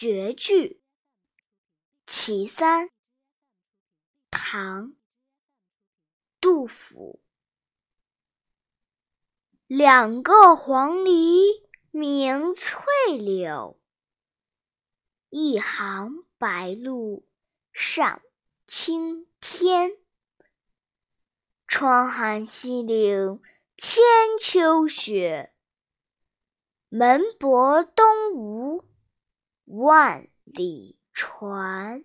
绝句·其三，唐·杜甫。两个黄鹂鸣翠柳，一行白鹭上青天。窗含西岭千秋雪，门泊东吴万里船。